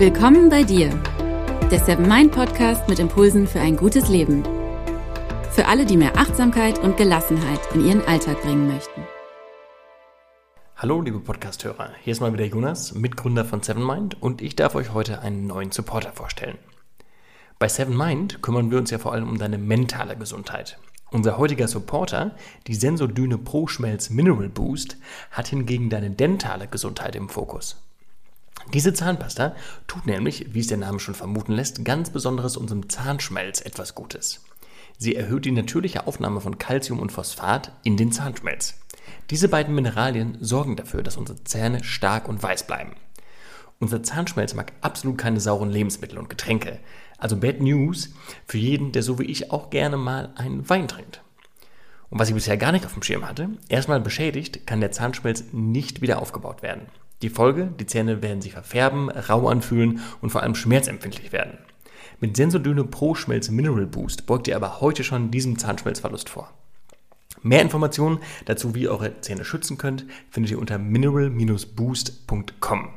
Willkommen bei dir, der Seven Mind Podcast mit Impulsen für ein gutes Leben. Für alle, die mehr Achtsamkeit und Gelassenheit in ihren Alltag bringen möchten. Hallo, liebe Podcasthörer. Hier ist mal wieder Jonas, Mitgründer von Seven Mind, und ich darf euch heute einen neuen Supporter vorstellen. Bei Seven Mind kümmern wir uns ja vor allem um deine mentale Gesundheit. Unser heutiger Supporter, die Sensodyne Pro Schmelz Mineral Boost, hat hingegen deine dentale Gesundheit im Fokus. Diese Zahnpasta tut nämlich, wie es der Name schon vermuten lässt, ganz besonderes unserem Zahnschmelz etwas Gutes. Sie erhöht die natürliche Aufnahme von Calcium und Phosphat in den Zahnschmelz. Diese beiden Mineralien sorgen dafür, dass unsere Zähne stark und weiß bleiben. Unser Zahnschmelz mag absolut keine sauren Lebensmittel und Getränke. Also Bad News für jeden, der so wie ich auch gerne mal einen Wein trinkt. Und was ich bisher gar nicht auf dem Schirm hatte, erstmal beschädigt, kann der Zahnschmelz nicht wieder aufgebaut werden. Die Folge, die Zähne werden sich verfärben, rau anfühlen und vor allem schmerzempfindlich werden. Mit Sensodyne Pro Schmelz Mineral Boost beugt ihr aber heute schon diesem Zahnschmelzverlust vor. Mehr Informationen dazu, wie ihr eure Zähne schützen könnt, findet ihr unter mineral-boost.com.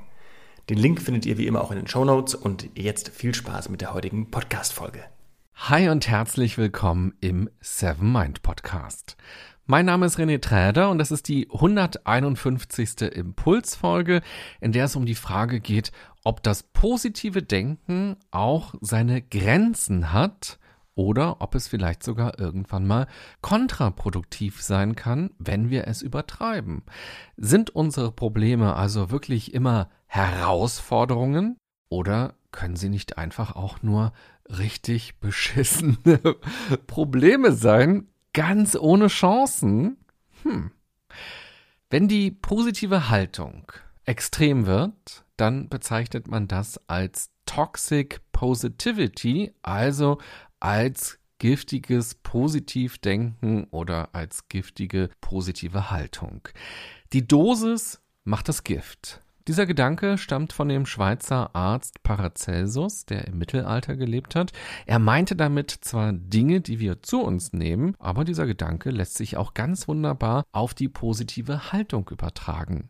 Den Link findet ihr wie immer auch in den Show Notes und jetzt viel Spaß mit der heutigen Podcast-Folge. Hi und herzlich willkommen im Seven Mind Podcast. Mein Name ist René Träder und das ist die 151. Impulsfolge, in der es um die Frage geht, ob das positive Denken auch seine Grenzen hat oder ob es vielleicht sogar irgendwann mal kontraproduktiv sein kann, wenn wir es übertreiben. Sind unsere Probleme also wirklich immer Herausforderungen oder können sie nicht einfach auch nur richtig beschissene Probleme sein, ganz ohne Chancen? Hm. Wenn die positive Haltung extrem wird, dann bezeichnet man das als Toxic Positivity, also als giftiges Positivdenken oder als giftige positive Haltung. Die Dosis macht das Gift. Dieser Gedanke stammt von dem Schweizer Arzt Paracelsus, der im Mittelalter gelebt hat. Er meinte damit zwar Dinge, die wir zu uns nehmen, aber dieser Gedanke lässt sich auch ganz wunderbar auf die positive Haltung übertragen.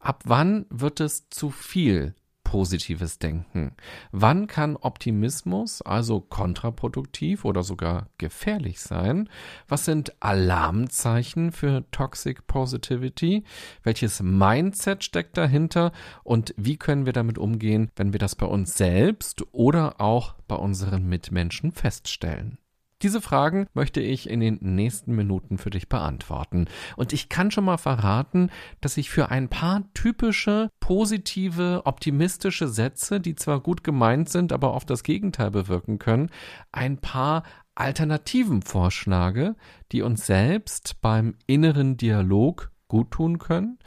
Ab wann wird es zu viel positives Denken? Wann kann Optimismus also kontraproduktiv oder sogar gefährlich sein? Was sind Alarmzeichen für Toxic Positivity? Welches Mindset steckt dahinter? Und wie können wir damit umgehen, wenn wir das bei uns selbst oder auch bei unseren Mitmenschen feststellen? Diese Fragen möchte ich in den nächsten Minuten für dich beantworten. Und ich kann schon mal verraten, dass ich für ein paar typische, positive, optimistische Sätze, die zwar gut gemeint sind, aber oft das Gegenteil bewirken können, ein paar Alternativen vorschlage, die uns selbst beim inneren Dialog gut tun können,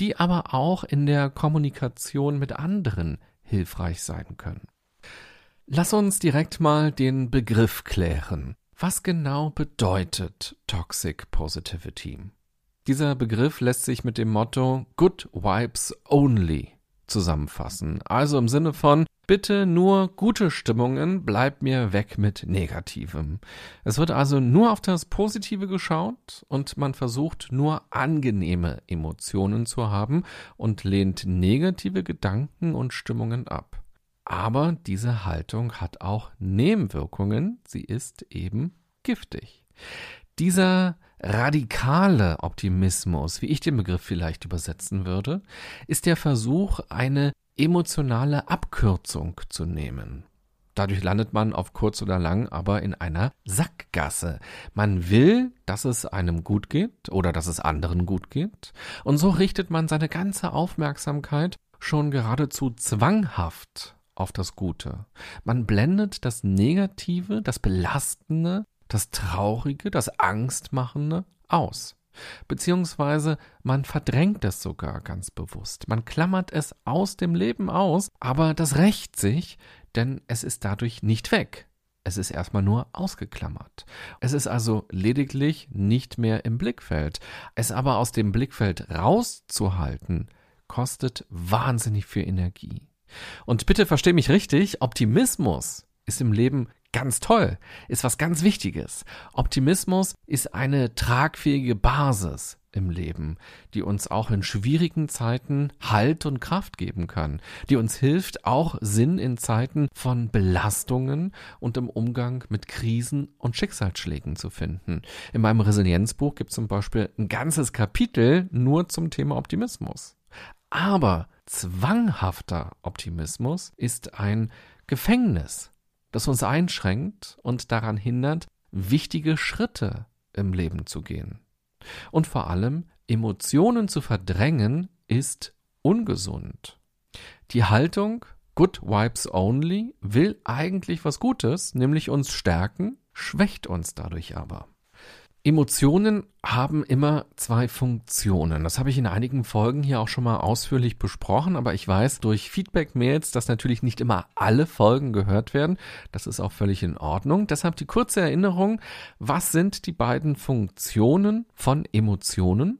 die aber auch in der Kommunikation mit anderen hilfreich sein können. Lass uns direkt mal den Begriff klären. Was genau bedeutet Toxic Positivity? Dieser Begriff lässt sich mit dem Motto Good Vibes Only zusammenfassen. Also im Sinne von Bitte nur gute Stimmungen, bleib mir weg mit Negativem. Es wird also nur auf das Positive geschaut und man versucht nur angenehme Emotionen zu haben und lehnt negative Gedanken und Stimmungen ab. Aber diese Haltung hat auch Nebenwirkungen. Sie ist eben giftig. Dieser radikale Optimismus, wie ich den Begriff vielleicht übersetzen würde, ist der Versuch, eine emotionale Abkürzung zu nehmen. Dadurch landet man auf kurz oder lang aber in einer Sackgasse. Man will, dass es einem gut geht oder dass es anderen gut geht, und so richtet man seine ganze Aufmerksamkeit schon geradezu zwanghaft auf das Gute. Man blendet das Negative, das Belastende, das Traurige, das Angstmachende aus. Beziehungsweise man verdrängt es sogar ganz bewusst. Man klammert es aus dem Leben aus, aber das rächt sich, denn es ist dadurch nicht weg. Es ist erstmal nur ausgeklammert. Es ist also lediglich nicht mehr im Blickfeld. Es aber aus dem Blickfeld rauszuhalten, kostet wahnsinnig viel Energie. Und bitte versteh mich richtig, Optimismus ist im Leben ganz toll, ist was ganz Wichtiges. Optimismus ist eine tragfähige Basis im Leben, die uns auch in schwierigen Zeiten Halt und Kraft geben kann, die uns hilft, auch Sinn in Zeiten von Belastungen und im Umgang mit Krisen und Schicksalsschlägen zu finden. In meinem Resilienzbuch gibt es zum Beispiel ein ganzes Kapitel nur zum Thema Optimismus. Aber zwanghafter Optimismus ist ein Gefängnis, das uns einschränkt und daran hindert, wichtige Schritte im Leben zu gehen. Und vor allem, Emotionen zu verdrängen, ist ungesund. Die Haltung Good Vibes Only will eigentlich was Gutes, nämlich uns stärken, schwächt uns dadurch aber. Emotionen haben immer zwei Funktionen. Das habe ich in einigen Folgen hier auch schon mal ausführlich besprochen, aber ich weiß durch Feedback-Mails, dass natürlich nicht immer alle Folgen gehört werden. Das ist auch völlig in Ordnung. Deshalb die kurze Erinnerung, was sind die beiden Funktionen von Emotionen?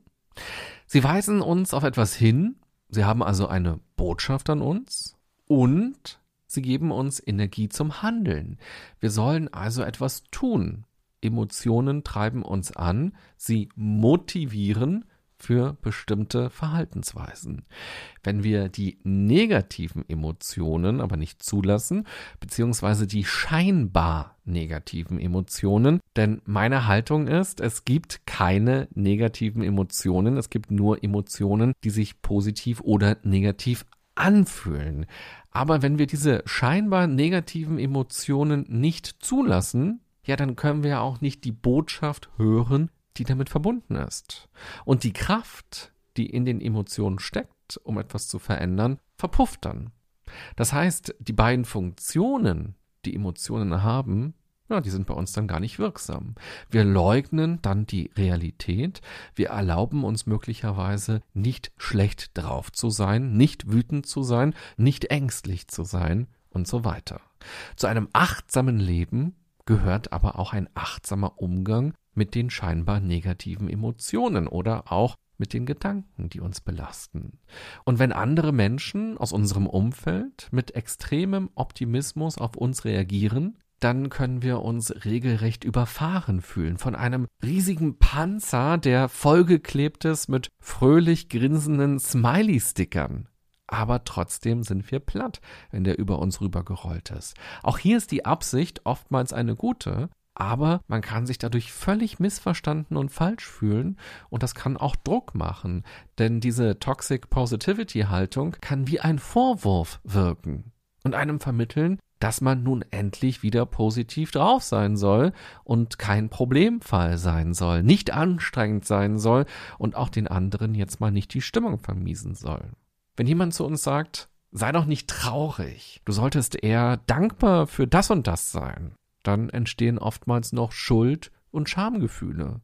Sie weisen uns auf etwas hin, sie haben also eine Botschaft an uns und sie geben uns Energie zum Handeln. Wir sollen also etwas tun. Emotionen treiben uns an, sie motivieren für bestimmte Verhaltensweisen. Wenn wir die negativen Emotionen aber nicht zulassen, beziehungsweise die scheinbar negativen Emotionen, denn meine Haltung ist, es gibt keine negativen Emotionen, es gibt nur Emotionen, die sich positiv oder negativ anfühlen. Aber wenn wir diese scheinbar negativen Emotionen nicht zulassen, ja, dann können wir ja auch nicht die Botschaft hören, die damit verbunden ist. Und die Kraft, die in den Emotionen steckt, um etwas zu verändern, verpufft dann. Das heißt, die beiden Funktionen, die Emotionen haben, ja, die sind bei uns dann gar nicht wirksam. Wir leugnen dann die Realität, wir erlauben uns möglicherweise nicht schlecht drauf zu sein, nicht wütend zu sein, nicht ängstlich zu sein und so weiter. Zu einem achtsamen Leben gehört aber auch ein achtsamer Umgang mit den scheinbar negativen Emotionen oder auch mit den Gedanken, die uns belasten. Und wenn andere Menschen aus unserem Umfeld mit extremem Optimismus auf uns reagieren, dann können wir uns regelrecht überfahren fühlen von einem riesigen Panzer, der vollgeklebt ist mit fröhlich grinsenden Smiley-Stickern aber trotzdem sind wir platt, wenn der über uns rübergerollt ist. Auch hier ist die Absicht oftmals eine gute, aber man kann sich dadurch völlig missverstanden und falsch fühlen und das kann auch Druck machen, denn diese Toxic Positivity Haltung kann wie ein Vorwurf wirken und einem vermitteln, dass man nun endlich wieder positiv drauf sein soll und kein Problemfall sein soll, nicht anstrengend sein soll und auch den anderen jetzt mal nicht die Stimmung vermiesen soll. Wenn jemand zu uns sagt, sei doch nicht traurig, du solltest eher dankbar für das und das sein, dann entstehen oftmals noch Schuld und Schamgefühle.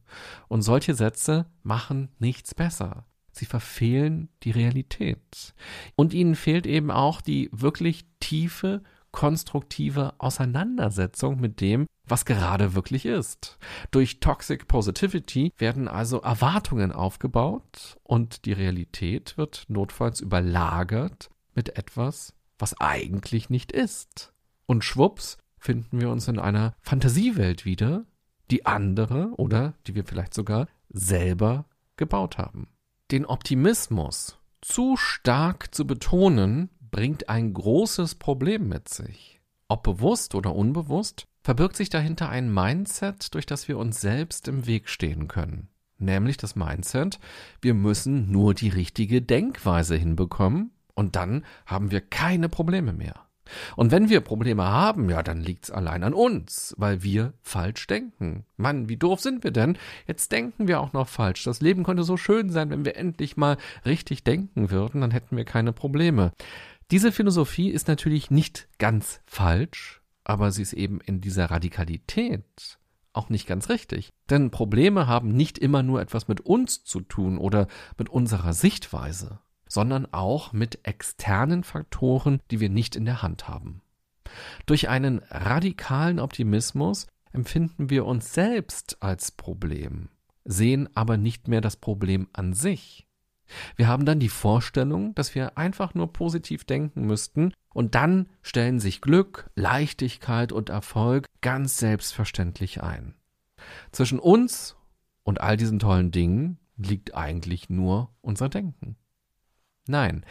Und solche Sätze machen nichts besser. Sie verfehlen die Realität. Und ihnen fehlt eben auch die wirklich tiefe, konstruktive Auseinandersetzung mit dem, was gerade wirklich ist. Durch Toxic Positivity werden also Erwartungen aufgebaut und die Realität wird notfalls überlagert mit etwas, was eigentlich nicht ist. Und schwupps finden wir uns in einer Fantasiewelt wieder, die andere oder die wir vielleicht sogar selber gebaut haben. Den Optimismus zu stark zu betonen, bringt ein großes Problem mit sich. Ob bewusst oder unbewusst, verbirgt sich dahinter ein Mindset, durch das wir uns selbst im Weg stehen können. Nämlich das Mindset, wir müssen nur die richtige Denkweise hinbekommen und dann haben wir keine Probleme mehr. Und wenn wir Probleme haben, ja, dann liegt's allein an uns, weil wir falsch denken. Mann, wie doof sind wir denn? Jetzt denken wir auch noch falsch. Das Leben könnte so schön sein, wenn wir endlich mal richtig denken würden, dann hätten wir keine Probleme. Diese Philosophie ist natürlich nicht ganz falsch, aber sie ist eben in dieser Radikalität auch nicht ganz richtig. Denn Probleme haben nicht immer nur etwas mit uns zu tun oder mit unserer Sichtweise, sondern auch mit externen Faktoren, die wir nicht in der Hand haben. Durch einen radikalen Optimismus empfinden wir uns selbst als Problem, sehen aber nicht mehr das Problem an sich. Wir haben dann die Vorstellung, dass wir einfach nur positiv denken müssten und dann stellen sich Glück, Leichtigkeit und Erfolg ganz selbstverständlich ein. Zwischen uns und all diesen tollen Dingen liegt eigentlich nur unser Denken. Nein,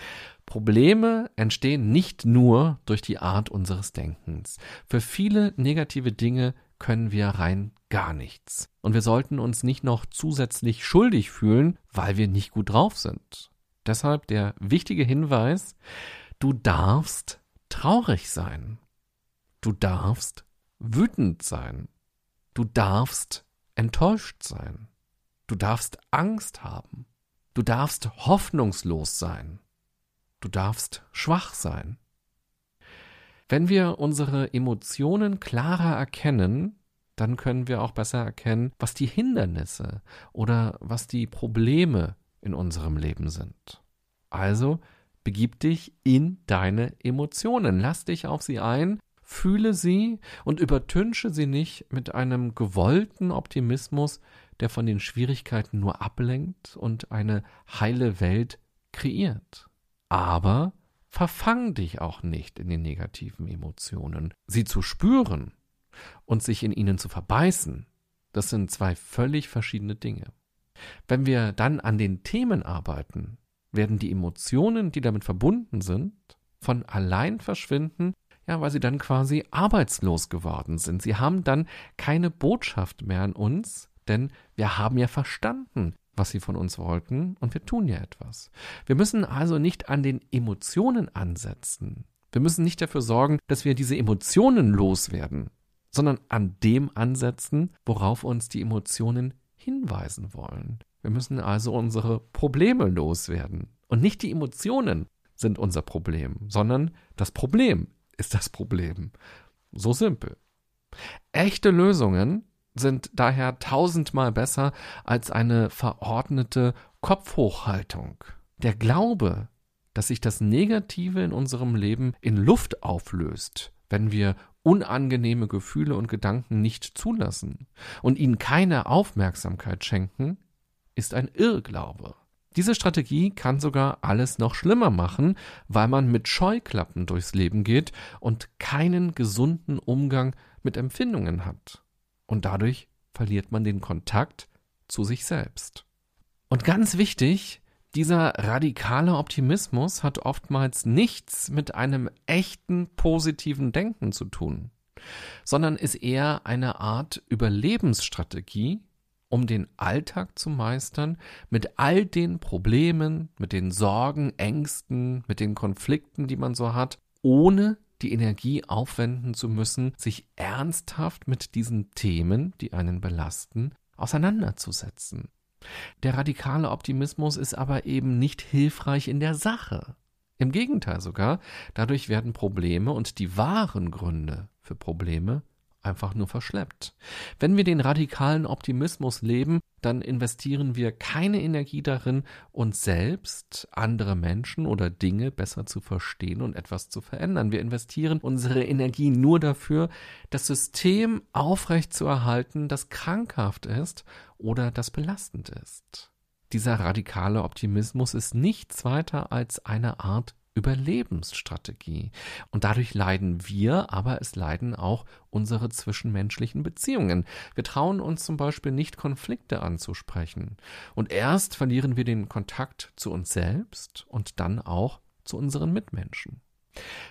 Probleme entstehen nicht nur durch die Art unseres Denkens. Für viele negative Dinge können wir rein gar nichts. Und wir sollten uns nicht noch zusätzlich schuldig fühlen, weil wir nicht gut drauf sind. Deshalb der wichtige Hinweis, du darfst traurig sein. Du darfst wütend sein. Du darfst enttäuscht sein. Du darfst Angst haben. Du darfst hoffnungslos sein. Du darfst schwach sein. Wenn wir unsere Emotionen klarer erkennen, dann können wir auch besser erkennen, was die Hindernisse oder was die Probleme in unserem Leben sind. Also begib dich in deine Emotionen, lass dich auf sie ein, fühle sie und übertünche sie nicht mit einem gewollten Optimismus, der von den Schwierigkeiten nur ablenkt und eine heile Welt kreiert. Aber verfang dich auch nicht in den negativen Emotionen. Sie zu spüren und sich in ihnen zu verbeißen, das sind zwei völlig verschiedene Dinge. Wenn wir dann an den Themen arbeiten, werden die Emotionen, die damit verbunden sind, von allein verschwinden, ja, weil sie dann quasi arbeitslos geworden sind. Sie haben dann keine Botschaft mehr an uns, denn wir haben ja verstanden, was sie von uns wollten, und wir tun ja etwas. Wir müssen also nicht an den Emotionen ansetzen. Wir müssen nicht dafür sorgen, dass wir diese Emotionen loswerden, sondern an dem ansetzen, worauf uns die Emotionen hinweisen wollen. Wir müssen also unsere Probleme loswerden. Und nicht die Emotionen sind unser Problem, sondern das Problem ist das Problem. So simpel. Echte Lösungen sind daher tausendmal besser als eine verordnete Kopfhochhaltung. Der Glaube, dass sich das Negative in unserem Leben in Luft auflöst, wenn wir unangenehme Gefühle und Gedanken nicht zulassen und ihnen keine Aufmerksamkeit schenken, ist ein Irrglaube. Diese Strategie kann sogar alles noch schlimmer machen, weil man mit Scheuklappen durchs Leben geht und keinen gesunden Umgang mit Empfindungen hat und dadurch verliert man den Kontakt zu sich selbst. Und ganz wichtig, dieser radikale Optimismus hat oftmals nichts mit einem echten positiven Denken zu tun, sondern ist eher eine Art Überlebensstrategie, um den Alltag zu meistern, mit all den Problemen, mit den Sorgen, Ängsten, mit den Konflikten, die man so hat, ohne die Energie aufwenden zu müssen, sich ernsthaft mit diesen Themen, die einen belasten, auseinanderzusetzen. Der radikale Optimismus ist aber eben nicht hilfreich in der Sache. Im Gegenteil sogar, dadurch werden Probleme und die wahren Gründe für Probleme einfach nur verschleppt. Wenn wir den radikalen Optimismus leben, dann investieren wir keine Energie darin, uns selbst, andere Menschen oder Dinge besser zu verstehen und etwas zu verändern. Wir investieren unsere Energie nur dafür, das System aufrechtzuerhalten, das krankhaft ist oder das belastend ist. Dieser radikale Optimismus ist nichts weiter als eine Art Überlebensstrategie. Und dadurch leiden wir, aber es leiden auch unsere zwischenmenschlichen Beziehungen. Wir trauen uns zum Beispiel nicht, Konflikte anzusprechen. Und erst verlieren wir den Kontakt zu uns selbst und dann auch zu unseren Mitmenschen.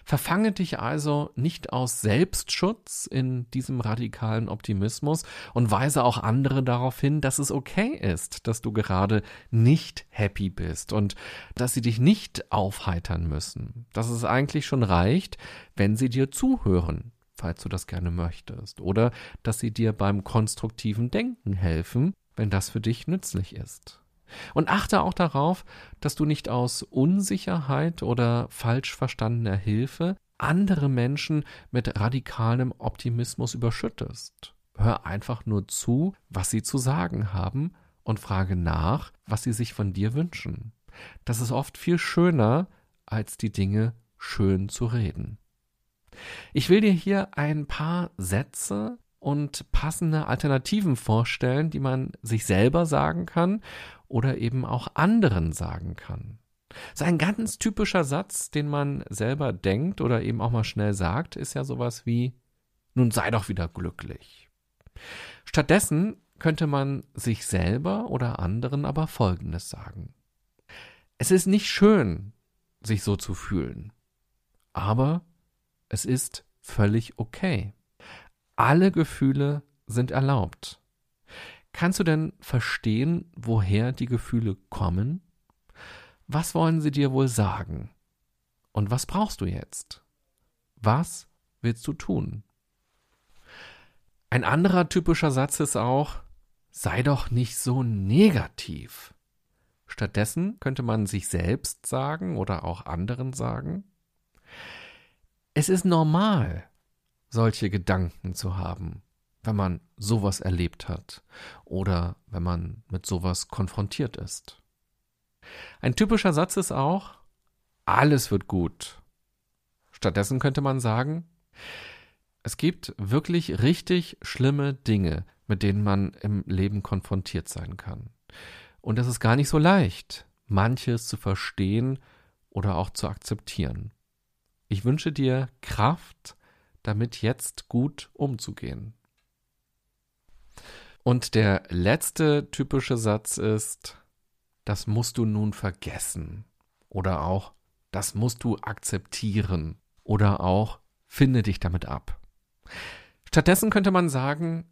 Verfange dich also nicht aus Selbstschutz in diesem radikalen Optimismus und weise auch andere darauf hin, dass es okay ist, dass du gerade nicht happy bist und dass sie dich nicht aufheitern müssen. Dass es eigentlich schon reicht, wenn sie dir zuhören, falls du das gerne möchtest, oder dass sie dir beim konstruktiven Denken helfen, wenn das für dich nützlich ist. Und achte auch darauf, dass du nicht aus Unsicherheit oder falsch verstandener Hilfe andere Menschen mit radikalem Optimismus überschüttest. Hör einfach nur zu, was sie zu sagen haben und frage nach, was sie sich von dir wünschen. Das ist oft viel schöner, als die Dinge schön zu reden. Ich will dir hier ein paar Sätze und passende Alternativen vorstellen, die man sich selber sagen kann oder eben auch anderen sagen kann. So ein ganz typischer Satz, den man selber denkt oder eben auch mal schnell sagt, ist ja sowas wie, nun sei doch wieder glücklich. Stattdessen könnte man sich selber oder anderen aber Folgendes sagen. Es ist nicht schön, sich so zu fühlen, aber es ist völlig okay. Alle Gefühle sind erlaubt. Kannst du denn verstehen, woher die Gefühle kommen? Was wollen sie dir wohl sagen? Und was brauchst du jetzt? Was willst du tun? Ein anderer typischer Satz ist auch, sei doch nicht so negativ. Stattdessen könnte man sich selbst sagen oder auch anderen sagen, es ist normal, solche Gedanken zu haben, wenn man sowas erlebt hat oder wenn man mit sowas konfrontiert ist. Ein typischer Satz ist auch, alles wird gut. Stattdessen könnte man sagen, es gibt wirklich richtig schlimme Dinge, mit denen man im Leben konfrontiert sein kann. Und es ist gar nicht so leicht, manches zu verstehen oder auch zu akzeptieren. Ich wünsche dir Kraft, damit jetzt gut umzugehen. Und der letzte typische Satz ist, das musst du nun vergessen. Oder auch, das musst du akzeptieren. Oder auch, finde dich damit ab. Stattdessen könnte man sagen,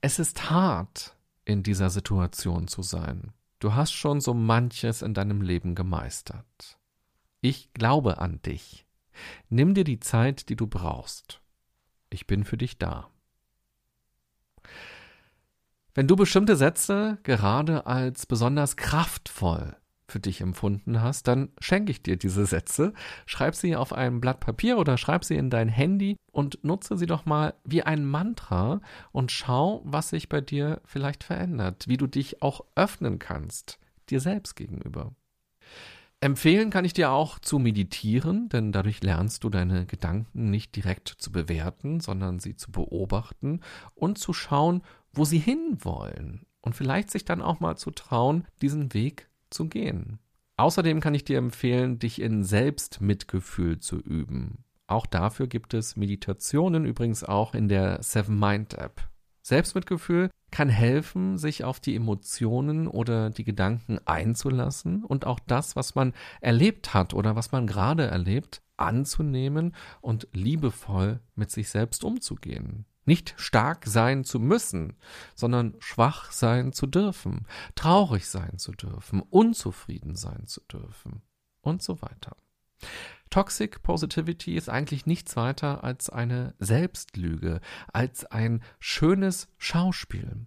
es ist hart, in dieser Situation zu sein. Du hast schon so manches in deinem Leben gemeistert. Ich glaube an dich. Nimm dir die Zeit, die du brauchst. Ich bin für dich da. Wenn du bestimmte Sätze gerade als besonders kraftvoll für dich empfunden hast, dann schenke ich dir diese Sätze, schreib sie auf ein Blatt Papier oder schreib sie in dein Handy und nutze sie doch mal wie ein Mantra und schau, was sich bei dir vielleicht verändert, wie du dich auch öffnen kannst, dir selbst gegenüber. Empfehlen kann ich dir auch zu meditieren, denn dadurch lernst du deine Gedanken nicht direkt zu bewerten, sondern sie zu beobachten und zu schauen, wo sie hinwollen und vielleicht sich dann auch mal zu trauen, diesen Weg zu gehen. Außerdem kann ich dir empfehlen, dich in Selbstmitgefühl zu üben. Auch dafür gibt es Meditationen, übrigens auch in der Seven Mind App. Selbstmitgefühl kann helfen, sich auf die Emotionen oder die Gedanken einzulassen und auch das, was man erlebt hat oder was man gerade erlebt, anzunehmen und liebevoll mit sich selbst umzugehen. Nicht stark sein zu müssen, sondern schwach sein zu dürfen, traurig sein zu dürfen, unzufrieden sein zu dürfen und so weiter. Toxic Positivity ist eigentlich nichts weiter als eine Selbstlüge, als ein schönes Schauspiel.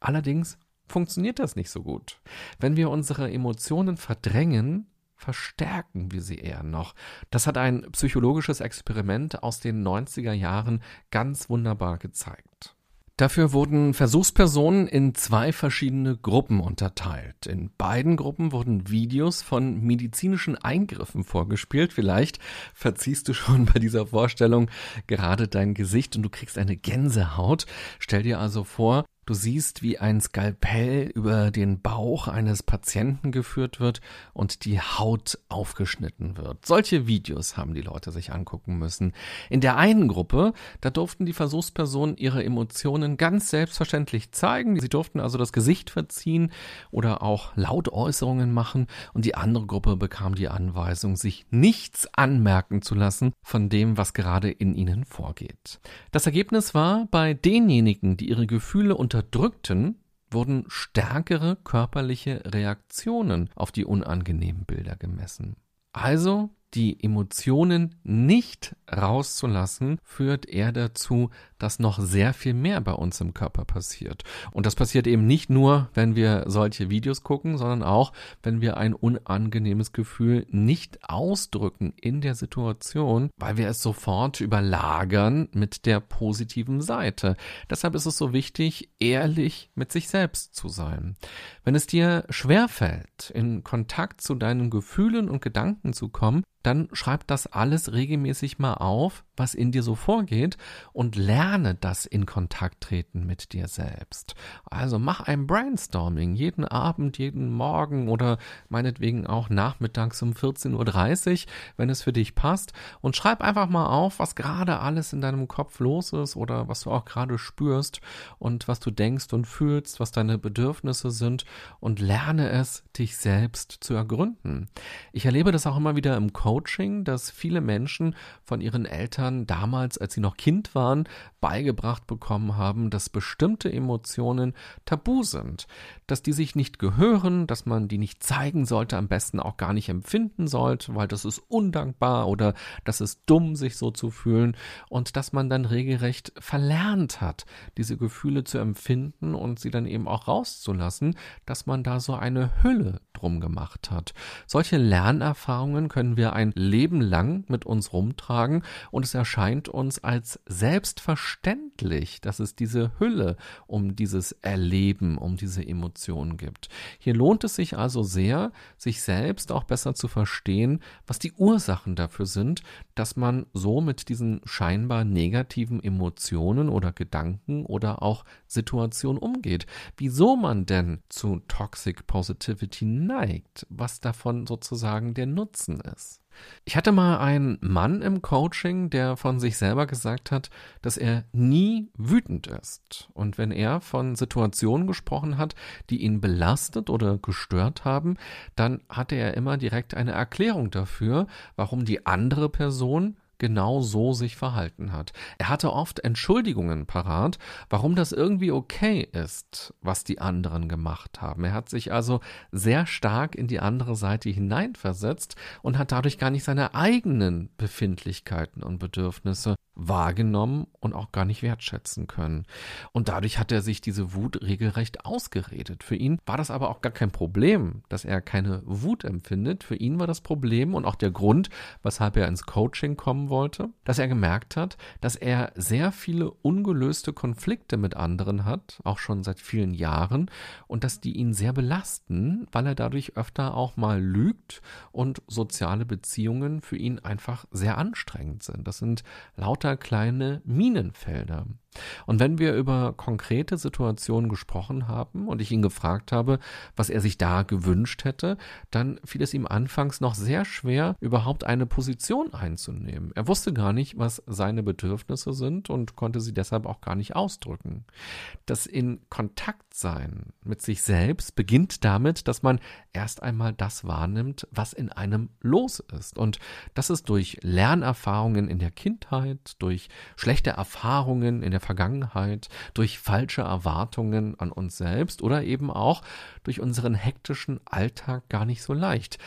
Allerdings funktioniert das nicht so gut. Wenn wir unsere Emotionen verdrängen, verstärken wir sie eher noch. Das hat ein psychologisches Experiment aus den 90er Jahren ganz wunderbar gezeigt. Dafür wurden Versuchspersonen in zwei verschiedene Gruppen unterteilt. In beiden Gruppen wurden Videos von medizinischen Eingriffen vorgespielt. Vielleicht verziehst du schon bei dieser Vorstellung gerade dein Gesicht und du kriegst eine Gänsehaut. Stell dir also vor, Du siehst, wie ein Skalpell über den Bauch eines Patienten geführt wird und die Haut aufgeschnitten wird. Solche Videos haben die Leute sich angucken müssen. In der einen Gruppe, da durften die Versuchspersonen ihre Emotionen ganz selbstverständlich zeigen. Sie durften also das Gesicht verziehen oder auch Lautäußerungen machen und die andere Gruppe bekam die Anweisung, sich nichts anmerken zu lassen von dem, was gerade in ihnen vorgeht. Das Ergebnis war, bei denjenigen, die ihre Gefühle unter Unterdrückten wurden stärkere körperliche Reaktionen auf die unangenehmen Bilder gemessen. Also die Emotionen nicht rauszulassen, führt eher dazu, dass noch sehr viel mehr bei uns im Körper passiert. Und das passiert eben nicht nur, wenn wir solche Videos gucken, sondern auch, wenn wir ein unangenehmes Gefühl nicht ausdrücken in der Situation, weil wir es sofort überlagern mit der positiven Seite. Deshalb ist es so wichtig, ehrlich mit sich selbst zu sein. Wenn es dir schwerfällt, in Kontakt zu deinen Gefühlen und Gedanken zu kommen, dann schreib das alles regelmäßig mal auf, was in dir so vorgeht und lerne das in Kontakt treten mit dir selbst. Also mach ein Brainstorming jeden Abend, jeden Morgen oder meinetwegen auch nachmittags um 14.30 Uhr, wenn es für dich passt und schreib einfach mal auf, was gerade alles in deinem Kopf los ist oder was du auch gerade spürst und was du denkst und fühlst, was deine Bedürfnisse sind und lerne es, dich selbst zu ergründen. Ich erlebe das auch immer wieder im Coaching, dass viele Menschen von ihren Eltern damals, als sie noch Kind waren, beigebracht bekommen haben, dass bestimmte Emotionen tabu sind, dass die sich nicht gehören, dass man die nicht zeigen sollte, am besten auch gar nicht empfinden sollte, weil das ist undankbar oder das ist dumm, sich so zu fühlen. Und dass man dann regelrecht verlernt hat, diese Gefühle zu empfinden und sie dann eben auch rauszulassen, dass man da so eine Hülle drum gemacht hat. Solche Lernerfahrungen können wir ein Leben lang mit uns rumtragen und es erscheint uns als selbstverständlich, dass es diese Hülle um dieses Erleben, um diese Emotionen gibt. Hier lohnt es sich also sehr, sich selbst auch besser zu verstehen, was die Ursachen dafür sind, dass man so mit diesen scheinbar negativen Emotionen oder Gedanken oder auch Situationen umgeht. Wieso man denn zu Toxic Positivity neigt, was davon sozusagen der Nutzen ist. Ich hatte mal einen Mann im Coaching, der von sich selber gesagt hat, dass er nie wütend ist. Und wenn er von Situationen gesprochen hat, die ihn belastet oder gestört haben, dann hatte er immer direkt eine Erklärung dafür, warum die andere Person genau so sich verhalten hat. Er hatte oft Entschuldigungen parat, warum das irgendwie okay ist, was die anderen gemacht haben. Er hat sich also sehr stark in die andere Seite hineinversetzt und hat dadurch gar nicht seine eigenen Befindlichkeiten und Bedürfnisse wahrgenommen und auch gar nicht wertschätzen können. Und dadurch hat er sich diese Wut regelrecht ausgeredet. Für ihn war das aber auch gar kein Problem, dass er keine Wut empfindet. Für ihn war das Problem und auch der Grund, weshalb er ins Coaching kommen wollte, dass er gemerkt hat, dass er sehr viele ungelöste Konflikte mit anderen hat, auch schon seit vielen Jahren, und dass die ihn sehr belasten, weil er dadurch öfter auch mal lügt und soziale Beziehungen für ihn einfach sehr anstrengend sind. Das sind lauter lauter kleine Minenfelder. Und wenn wir über konkrete Situationen gesprochen haben und ich ihn gefragt habe, was er sich da gewünscht hätte, dann fiel es ihm anfangs noch sehr schwer, überhaupt eine Position einzunehmen. Er wusste gar nicht, was seine Bedürfnisse sind und konnte sie deshalb auch gar nicht ausdrücken. Das in Kontakt sein mit sich selbst beginnt damit, dass man erst einmal das wahrnimmt, was in einem los ist. Und das ist durch Lernerfahrungen in der Kindheit, durch schlechte Erfahrungen in der Vergangenheit, durch falsche Erwartungen an uns selbst oder eben auch durch unseren hektischen Alltag gar nicht so leicht.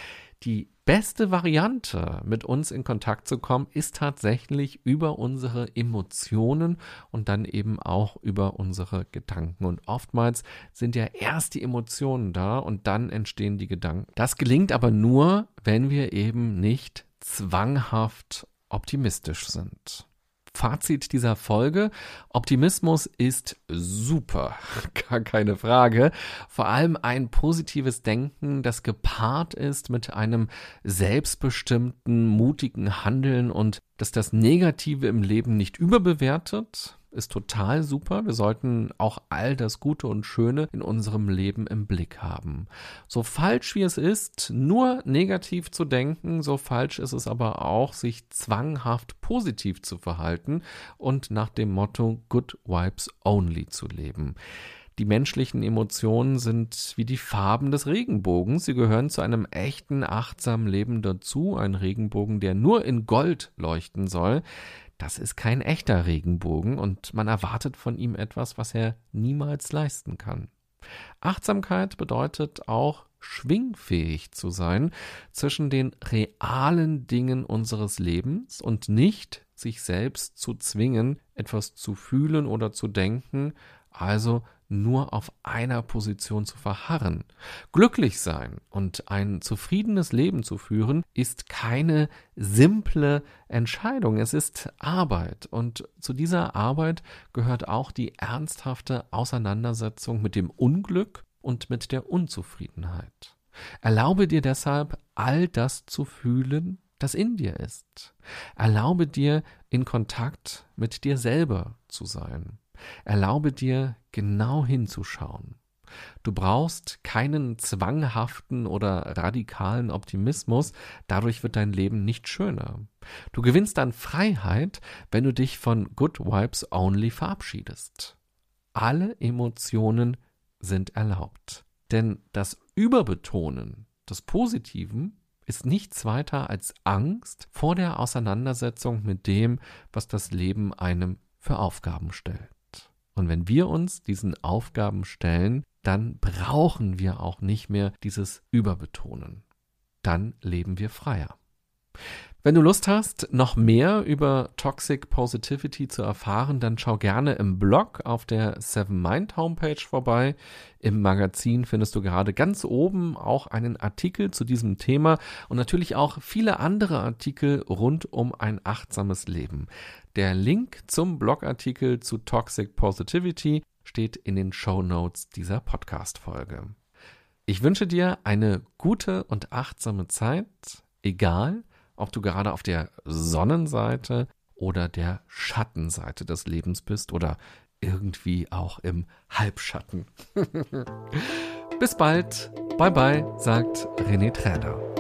Die beste Variante, mit uns in Kontakt zu kommen, ist tatsächlich über unsere Emotionen und dann eben auch über unsere Gedanken. Und oftmals sind ja erst die Emotionen da und dann entstehen die Gedanken. Das gelingt aber nur, wenn wir eben nicht zwanghaft optimistisch sind. Fazit dieser Folge. Optimismus ist super, gar keine Frage. Vor allem ein positives Denken, das gepaart ist mit einem selbstbestimmten, mutigen Handeln und das das Negative im Leben nicht überbewertet, ist total super. Wir sollten auch all das Gute und Schöne in unserem Leben im Blick haben. So falsch wie es ist, nur negativ zu denken, so falsch ist es aber auch, sich zwanghaft positiv zu verhalten und nach dem Motto Good Vibes Only zu leben. Die menschlichen Emotionen sind wie die Farben des Regenbogens. Sie gehören zu einem echten, achtsamen Leben dazu. Ein Regenbogen, der nur in Gold leuchten soll das ist kein echter Regenbogen und man erwartet von ihm etwas, was er niemals leisten kann. Achtsamkeit bedeutet auch schwingfähig zu sein zwischen den realen Dingen unseres Lebens und nicht sich selbst zu zwingen, etwas zu fühlen oder zu denken, also nur auf einer Position zu verharren. Glücklich sein und ein zufriedenes Leben zu führen, ist keine simple Entscheidung. Es ist Arbeit. Und zu dieser Arbeit gehört auch die ernsthafte Auseinandersetzung mit dem Unglück und mit der Unzufriedenheit. Erlaube dir deshalb, all das zu fühlen, das in dir ist. Erlaube dir, in Kontakt mit dir selber zu sein. Erlaube dir, genau hinzuschauen. Du brauchst keinen zwanghaften oder radikalen Optimismus, dadurch wird dein Leben nicht schöner. Du gewinnst an Freiheit, wenn du dich von Good Vibes Only verabschiedest. Alle Emotionen sind erlaubt. Denn das Überbetonen des Positiven ist nichts weiter als Angst vor der Auseinandersetzung mit dem, was das Leben einem für Aufgaben stellt. Und wenn wir uns diesen Aufgaben stellen, dann brauchen wir auch nicht mehr dieses Überbetonen. Dann leben wir freier. Wenn du Lust hast, noch mehr über Toxic Positivity zu erfahren, dann schau gerne im Blog auf der Seven Mind Homepage vorbei. Im Magazin findest du gerade ganz oben auch einen Artikel zu diesem Thema und natürlich auch viele andere Artikel rund um ein achtsames Leben. Der Link zum Blogartikel zu Toxic Positivity steht in den Show Notes dieser Podcast-Folge. Ich wünsche dir eine gute und achtsame Zeit, egal ob du gerade auf der Sonnenseite oder der Schattenseite des Lebens bist oder irgendwie auch im Halbschatten. Bis bald. Bye bye, sagt René Träder.